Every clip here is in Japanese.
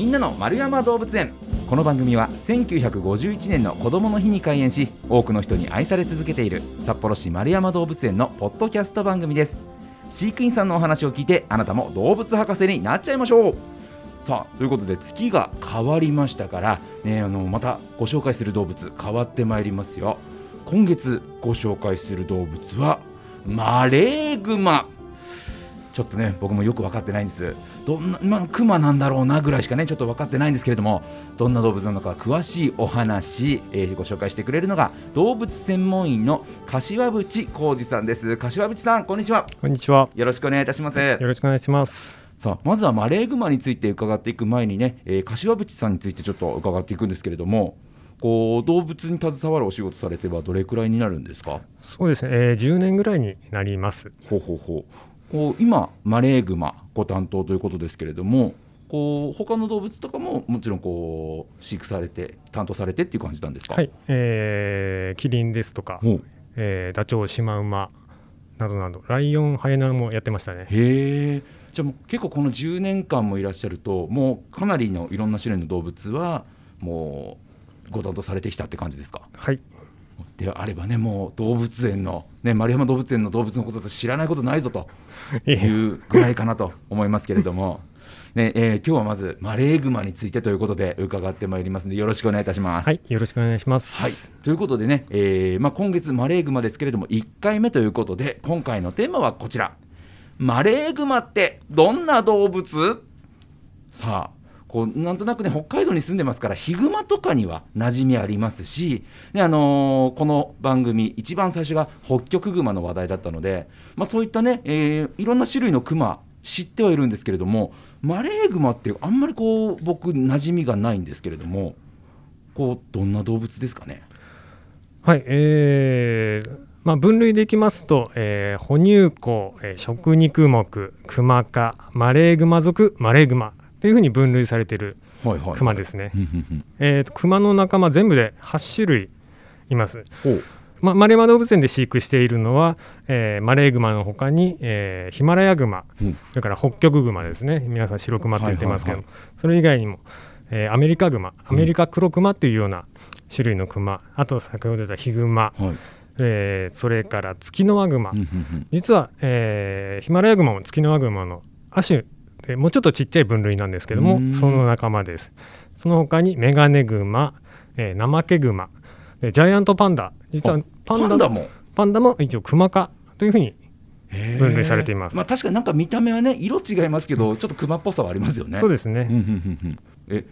みんなの丸山動物園。この番組は1951年の子どもの日に開園し多くの人に愛され続けている札幌市丸山動物園のポッドキャスト番組です。飼育員さんのお話を聞いてあなたも動物博士になっちゃいましょう。さあということで月が変わりましたから、ね、あのまたご紹介する動物変わってまいりますよ。今月ご紹介する動物はマレーグマ。ちょっとね僕もよく分かってないんです。どんな、まあ、クマなんだろうなぐらいしかねちょっと分かってないんですけれどもどんな動物なのか詳しいお話、えーご紹介してくれるのが動物専門員の柏淵浩二さんです。柏淵さんこんにちは。こんにちは。よろしくお願いいたします。よろしくお願いします。さあまずはマレーグマについて伺っていく前にね、えー柏淵さんについてちょっと伺っていくんですけれどもこう動物に携わるお仕事されてはどれくらいになるんですか？そうですね、えー、10年ぐらいになります。ほうほうほうこう今マレーグマご担当ということですけれどもこう他の動物とかももちろんこう飼育されて担当されてっていう感じなんですか？はい、えー、キリンですとか、えー、ダチョウ、シマウマなどなど、ライオン、ハイエナもやってましたね。へえじゃあもう結構この10年間もいらっしゃるともうかなりのいろんな種類の動物はもうご担当されてきたって感じですか？はい、であればねもう動物園の、ね、丸山動物園の動物のことと知らないことないぞというぐらいかなと思いますけれども、ねえー今日はまずマレーグマについてということで伺ってまいりますのでよろしくお願いいたします。はい、よろしくお願いします。はい、ということでね、えーまあ、今月マレーグマですけれども1回目ということで今回のテーマはこちら。マレーグマってどんな動物？さあこうなんとなくね北海道に住んでますからヒグマとかには馴染みありますし、ねあのーこの番組一番最初が北極熊の話題だったので、まあ、そういったね、えーいろんな種類のクマ知ってはいるんですけれどもマレーグマってあんまりこう僕馴染みがないんですけれどもこうどんな動物ですかね？はい、えーまあ、分類でいきますと、えー哺乳綱、えー食肉目、クマ科、マレーグマ属、マレーグマ。というふうに分類されているクマですね。クマの仲間全部で8種類います。ほう。ま、マレーマ動物園で飼育しているのは、えーマレーグマの他に、えーヒマラヤグマうん。それから北極グマですね。皆さん白クマって言ってますけど、それ以外にも、えーアメリカグマアメリカ黒クマっていうような種類のクマ、あと先ほど出たヒグマ、はい。えーそれからツキノワグマ、実は、えーヒマラヤグマもツキノワグマの亜種でもうちょっとちっちゃい分類なんですけどもうん。その仲間です。その他にメガネグマ、えーナマケグマ。でジャイアントパンダ。実はあパンダも？パンダも一応クマ科というふうに分類されています。まあ、確かになんか見た目はね色違いますけどちょっとクマっぽさはありますよね。そうですね、え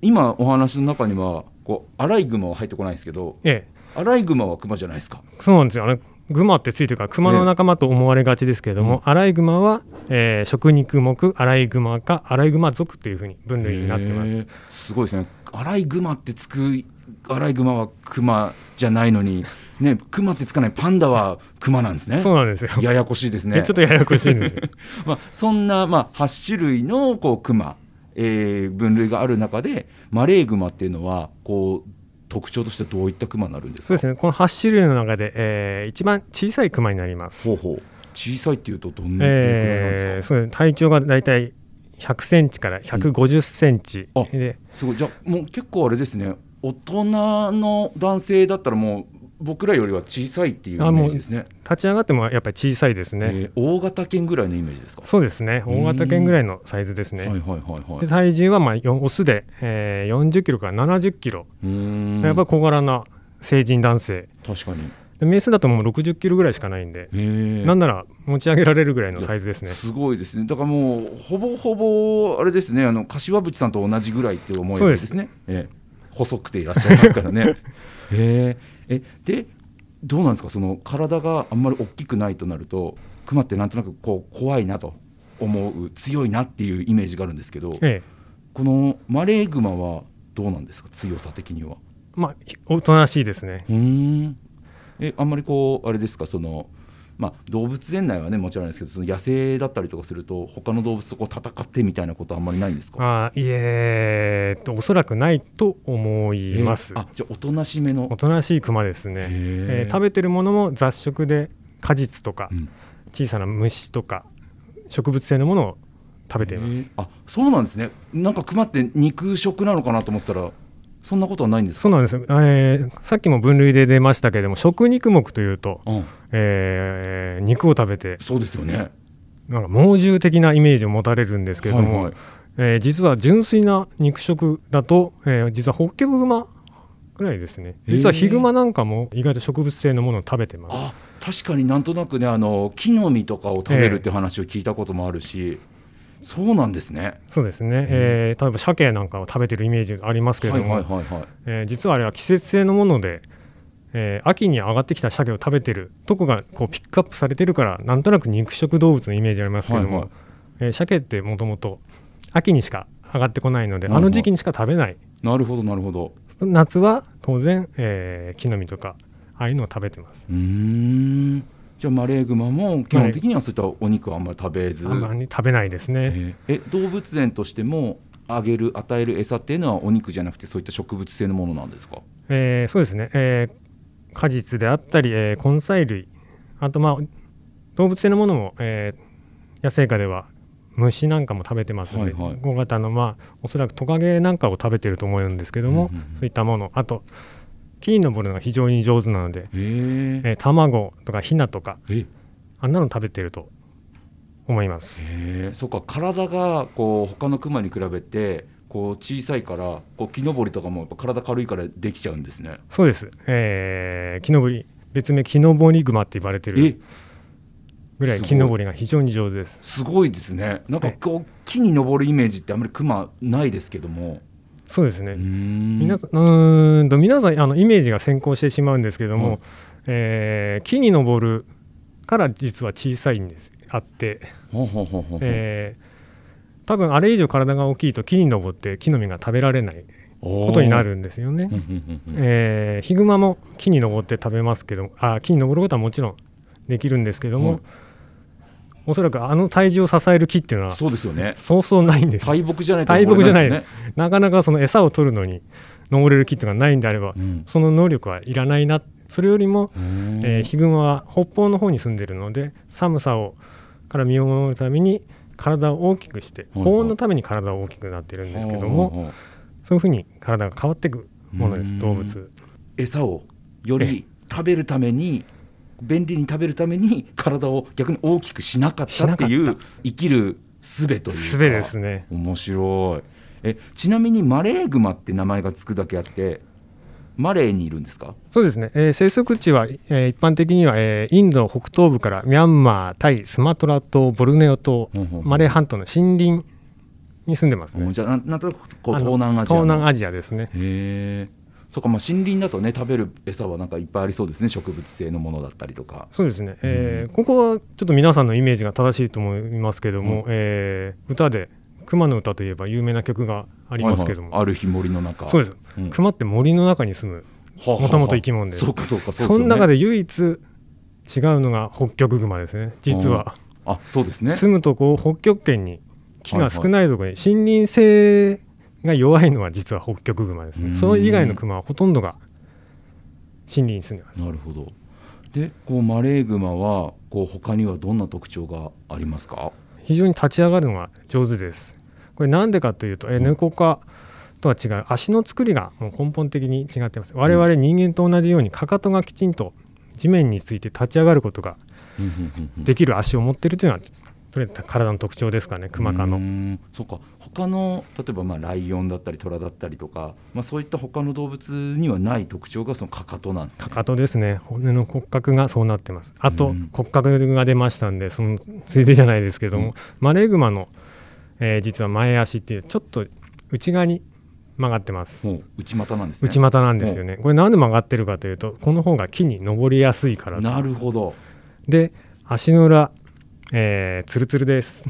今お話の中にはこうアライグマは入ってこないんですけどえアライグマはクマじゃないですか？え、そうなんですよあれグマってついてるからクマの仲間と思われがちですけれども、アライグマは、えー食肉目アライグマかアライグマ属というふうに分類になってますすごいですね。アライグマってつくアライグマはクマじゃないのにねクマってつかないパンダはクマなんですね。そうなんですよ、ややこしいですね。ちょっとややこしいんですよ まあ、そんな、まあ、8種類のこうクマ、えー分類がある中でマレーグマっていうのはこう特徴としてどういったクマになるんですか？そうですね。この8種類の中で、えー一番小さいクマになります。ほうほう。小さいっていうとどんなくらいなんえーですか、そうです体長がだいたい100センチから150センチ、あで。すごい。じゃあもう結構あれですね。大人の男性だったらもう僕らよりは小さいっていうイメージですね、立ち上がってもやっぱり小さいですね、えー大型犬ぐらいのイメージですか？そうですね。うん大型犬ぐらいのサイズですね、はいはいはいはい。で体重はまあよオスで、えー40キロから70キロ、やっぱり小柄な成人男性。確かに。でメスだともう60キロぐらいしかないんで、なんなら持ち上げられるぐらいのサイズですね。すごいですね。だからもうほぼほぼあれですね。あの柏淵さんと同じぐらいって思いいですね。ええ。細くていらっしゃいますからね。へえ。えでどうなんですか？その体があんまり大きくないとなると、クマってなんとなくこう怖いなと思う強いなっていうイメージがあるんですけど、ええこのマレーグマはどうなんですか？強さ的には。まあおとなしいですねうーん。えあんまりこうあれですか？その。まあ、動物園内はねもちろんですけどその野生だったりとかすると他の動物とこう戦ってみたいなことはあんまりないんですか？あーいえーおそらくないと思います、えーあじゃあおとなしめの？おとなしいクマですね、えー食べてるものも雑食で果実とかうん。小さな虫とか植物性のものを食べています、あそうなんですね。なんか熊って肉食なのかなと思ってたらそんなことはないんですか？そうなんですよ、えーさっきも分類で出ましたけれども食肉目というと、うん。えー肉を食べてそうですよね。なんか猛獣的なイメージを持たれるんですけれども、はいはい。えー実は純粋な肉食だと、えー実はホッキョクグマぐらいですね。実はヒグマなんかも意外と植物性のものを食べてます。あ確かになんとなくねあの木の実とかを食べるって話を聞いたこともあるし、そうなんですね。そうですね、えー例えば鮭なんかを食べてるイメージがありますけれども、はいはいはいはい。えー実はあれは季節性のもので、えー秋に上がってきた鮭を食べてるとこがこうピックアップされてるからなんとなく肉食動物のイメージありますけども、はいはい。えー鮭ってもともと秋にしか上がってこないので、はいはい。あの時期にしか食べない。なるほどなるほど。夏は当然、えー木の実とかああいうのを食べてます。うーんじゃあマレーグマも基本的にはそういったお肉はあんまり食べず、あんまり食べないですね、えーえ動物園としてもあげる与える餌っていうのはお肉じゃなくてそういった植物性のものなんですか？えーそうですね、えー果実であったり、えー根菜類。あとまあ動物性のものも、えー野生下では虫なんかも食べてますので、はいはい。大型のまあおそらくトカゲなんかを食べてると思うんですけども、うんうんうん。そういったもの。あと木に登るのが非常に上手なので、へええー卵とかヒナとかえ。あんなの食べてると思います。へえそうか体がこう他のクマに比べてこう小さいからこう木登りとかもやっぱ体軽いからできちゃうんですね。そうです、えー木登り別名木登りグマって言われてえ。るぐらい木登りが非常に上手です。すごいですね。なんかはいこう木に登るイメージってあんまりクマないですけどもそうですね、皆皆さんうーんと皆さんあのイメージが先行してしまうんですけども、はい。えー木に登るから実は小さいんです。あって、えー多分あれ以上体が大きいと木に登って木の実が食べられないこことになるんですよね。うんうんうんうん。えーヒグマも木に登って食べますけどあ木に登ることはもちろんできるんですけども、はいおそらくあの体重を支える木っていうのはそうですよね。そうそうないんです。大木じゃないと大木じゃない。ねなかなかその餌を取るのに登れる木っていうのがないんであれば、うん。その能力はいらないな。それよりも、うん。えーヒグマは北方の方に住んでるので寒さをから身を守るために体を大きくしてはい保温のために体を大きくなってるんですけども、そういうふうに体が変わっていくものでうん。す動物。餌をより食べるために便利に食べるために体を逆に大きくしなかったっていう生きる術というか。術ですね。面白い。えちなみにマレーグマって名前がつくだけあってマレーにいるんですか？そうですね、えー生息地は、えー一般的には、えーインド北東部からミャンマータイスマトラ島ボルネオ島ほうほうほうマレー半島の森林に住んでますね。うんじゃあなんとなくこう東南アジアの。東南アジアですね。へえそうかまあ森林だとね食べる餌はなんかいっぱいありそうですね植物性のものだったりとか。そうですね、えーここはちょっと皆さんのイメージが正しいと思いますけども、うんえー歌で熊の歌といえば有名な曲がありますけども、はいはい。ある日森の中。そうです、うん。熊って森の中に住むもともと生き物でそうかそうかそうですその中で唯一違うのが北極熊ですね実は、あそうですね。住むとこ北極圏に木が少ないところに森林性が弱いのは実は北極熊ですうん。ねその以外の熊はほとんどが森林に住んでます。なるほど。でこうマレーグマはこう他にはどんな特徴がありますか？非常に立ち上がるのが上手です。これなんでかというと、えうん。猫科とは違う足の作りがもう根本的に違ってます。我々人間と同じようにかかとがきちんと地面について立ち上がることができる足を持っているというのはとりあえず体の特徴ですかねクマ科の。んそうか。他の例えばまあライオンだったりトラだったりとか、まあ、そういった他の動物にはない特徴がそのかかとなんですね。かかとですね。骨の骨格がそうなってます。あと、うん。骨格が出ましたんでそのついでじゃないですけども、うん。マレーグマの、えー実は前足っていうちょっと内側に曲がってます。内股なんですね。内股なんですよね。これなんで曲がってるかというとこの方が木に登りやすいからなるほど。で足の裏、えー、ツルツルです。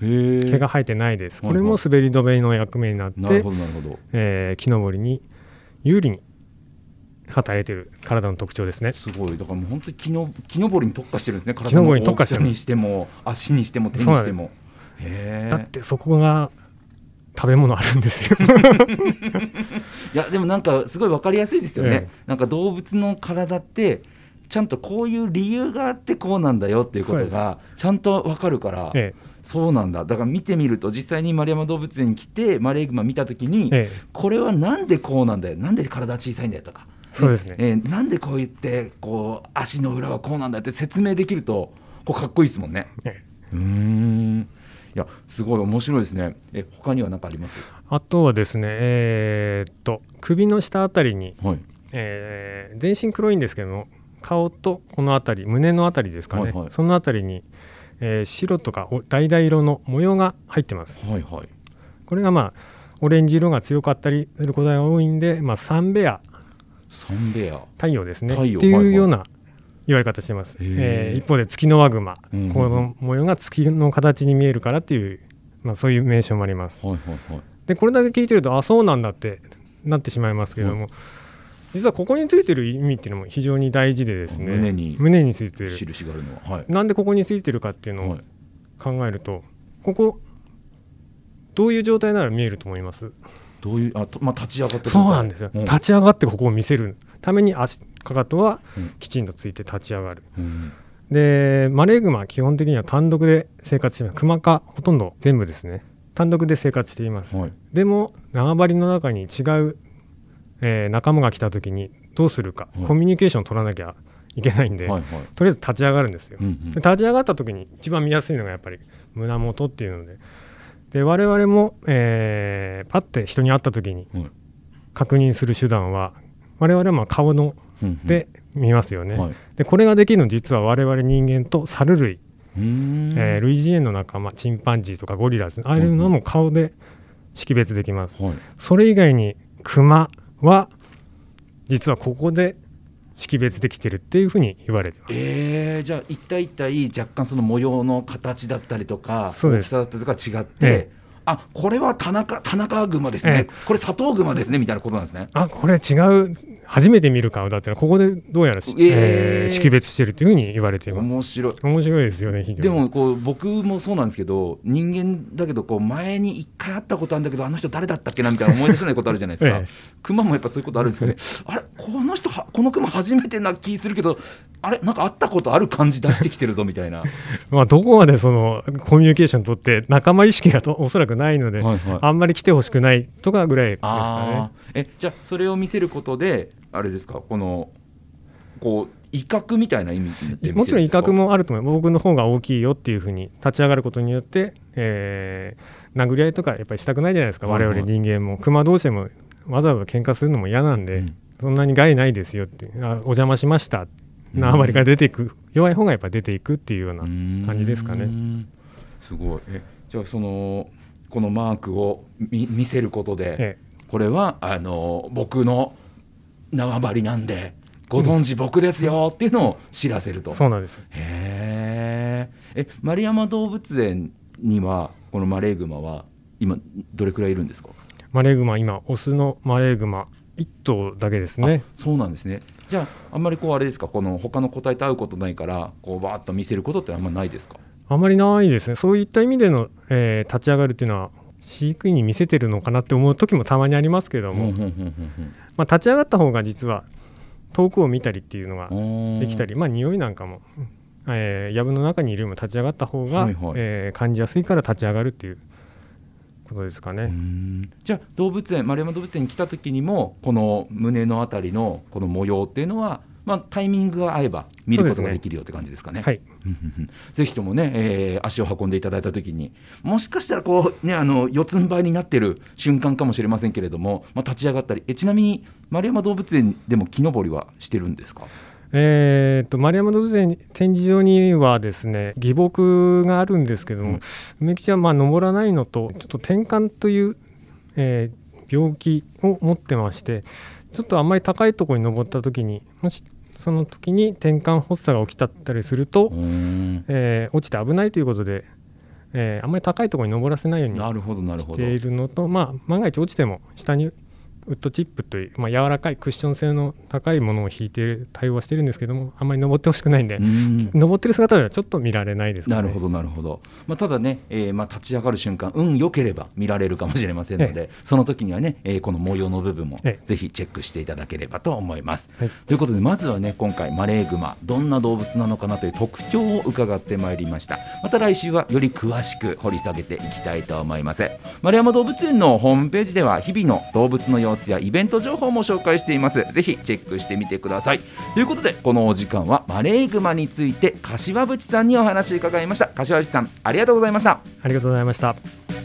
毛が生えてないですこれも滑り止めの役目になって、なるほどなるほど。えー木登りに有利に働いている体の特徴ですねすごいだからもう本当に木の木登りに特化してるんですね。木登りに特化してる体の大きさにしても足にしても手にしても。だってそこが食べ物あるんですよ いやでもなんかすごいわかりやすいですよね。えなんか動物の体ってちゃんとこういう理由があってこうなんだよっていうことがちゃんと分かるから、えそうなんだ。だから見てみると実際に丸山動物園に来てマレーグマ見た時に、ええ。これはなんでこうなんだよなんで体小さいんだよとかそうですね。えーなんでこう言ってこう足の裏はこうなんだって説明できるとこうかっこいいですもんね。ええ。うーん。いやすごい面白いですね。え他には何かあります？あとはですねえーっと首の下あたりに、はい。えー全身黒いんですけども顔とこの辺り胸の辺りですかね、はいはい。その辺りに、えー白とかお橙色の模様が入ってます。はいはい。これがまあオレンジ色が強かったりすることが多いんで、まあ、サンベアサンベア太陽ですね。太陽ってはいはいいうような言われ方してます、へー。えー一方で月のワグマ、うんこの模様が月の形に見えるからっていう、まあ、そういう名称もあります。はいはいはい。でこれだけ聞いてるとあそうなんだってなってしまいますけれども、実はここについてる意味っていうのも非常に大事でですね。胸に胸についてる。印があるのははい。なんでここについてるかっていうのをはい考えると、ここどういう状態なら見えると思います？どういうあとまあ立ち上がってるそうなんですよ、うん。立ち上がってここを見せる。ために足かかとはうん。きちんとついて立ち上がる、うん。でマレーグマは基本的には単独で生活しています。クマ科ほとんど全部ですね。単独で生活しています、はい。でも縄張りの中に違う、えー仲間が来た時にどうするか、はい。コミュニケーションを取らなきゃいけないんで、はいはい。とりあえず立ち上がるんですよ、うんうん。で立ち上がった時に一番見やすいのがやっぱり胸元っていうので。で我々も、えーパッて人に会った時にはい。確認する手段は我々はまあ顔のうんうん。で見ますよね、はい。でこれができるの実は我々人間と猿類、えー類人猿の仲間チンパンジーとかゴリラですね。ああいうのも顔で識別できます、はい。それ以外にクマは実はここで識別できてるっていうふうに言われてます。えー、じゃあ一体一体若干その模様の形だったりとか大きさだったりとか違って、ええ。あこれは田中田中熊ですね、え。これ佐藤熊ですねみたいなことなんですね。あこれ違う初めて見る顔だっていうのはここでどうやらし、えー。えー識別してるというふうに言われています。面白い。面白いですよねでもこう僕もそうなんですけど人間だけどこう前に一回会ったことあるんだけどあの人誰だったっけなみたいな思い出せないことあるじゃないですか、ええ。熊もやっぱそういうことあるんですけど、ね、あれこの人はこの熊初めてな気するけどあれなんか会ったことある感じ出してきてるぞみたいな。まあ、どこまでそのコミュニケーション取って仲間意識がとおそらくないので、はいはい。あんまり来てほしくないとかぐらいですかあー。えじゃあそれを見せることであれですか？このこう威嚇みたいな意味もちろん威嚇もあると思います僕の方が大きいよっていうふうに立ち上がることによって、えー殴り合いとかやっぱりしたくないじゃないですか、はいはい。我々人間も。熊同士でもわざわざ喧嘩するのも嫌なんで、うん。そんなに害ないですよってあお邪魔しました。縄張りから出ていく、弱い方がやっぱ出ていくっていうような感じですかね。ねすごい。えじゃあそのこのマークを見見せることで、え。これはあの僕の縄張りなんでご存知僕ですよっていうのを知らせると。そうなんです。よへー。え丸山動物園にはこのマレーグマは今どれくらいいるんですか？マレーグマ今オスのマレーグマ1頭だけですね。あそうなんですね。じゃああんまりこうあれですか？この他の個体と会うことないからこうバーッと見せることってあんまないですか？あまりないですね。そういった意味での、えー立ち上がるっていうのは飼育員に見せてるのかなって思う時もたまにありますけども、まあ、立ち上がった方が実は遠くを見たりっていうのができたり、まあ匂いなんかも、えー、藪の中にいるよりも立ち上がった方が、はいはい。えー感じやすいから立ち上がるっていうことですかうね。ん。じゃあ動物園丸山動物園に来た時にもこの胸のあたりのこの模様っていうのは、まあ、タイミングが合えば見ることができるよって感じですかね。はい、ぜひともね、えー足を運んでいただいた時にもしかしたらこう、ね、あの四つん這いになってる瞬間かもしれませんけれども、まあ、立ち上がったりえちなみに丸山動物園でも木登りはしてるんですか？えー、と丸山動物園展示場にはですね義木があるんですけども、うん。梅吉はまあ登らないのとちょっと転換という、えー病気を持ってましてちょっとあんまり高いところに登った時にもしその時に転換発作が起きたったりすると、うん。えー落ちて危ないということで、えーあんまり高いところに登らせないようになるほどなるほど。しているのと、まあ、万が一落ちても下にウッドチップという、まあ、柔らかいクッション性の高いものを引いている対応はしてるんですけどもあんまり登ってほしくないんで、うん。登ってる姿ではちょっと見られないですかね。なるほどなるほど、まあ、ただね、えーまあ、立ち上がる瞬間運良ければ見られるかもしれませんので、その時にはね、えーこの模様の部分もええぜひチェックしていただければと思います。はい。ということでまずはね今回マレーグマどんな動物なのかなという特徴を伺ってまいりました。また来週はより詳しく掘り下げていきたいと思います。丸山動物園のホームページでは日々の動物の様子やイベント情報も紹介しています。ぜひチェックしてみてください。ということでこのお時間はマレーグマについて柏淵さんにお話伺いました。柏淵さんありがとうございました。ありがとうございました。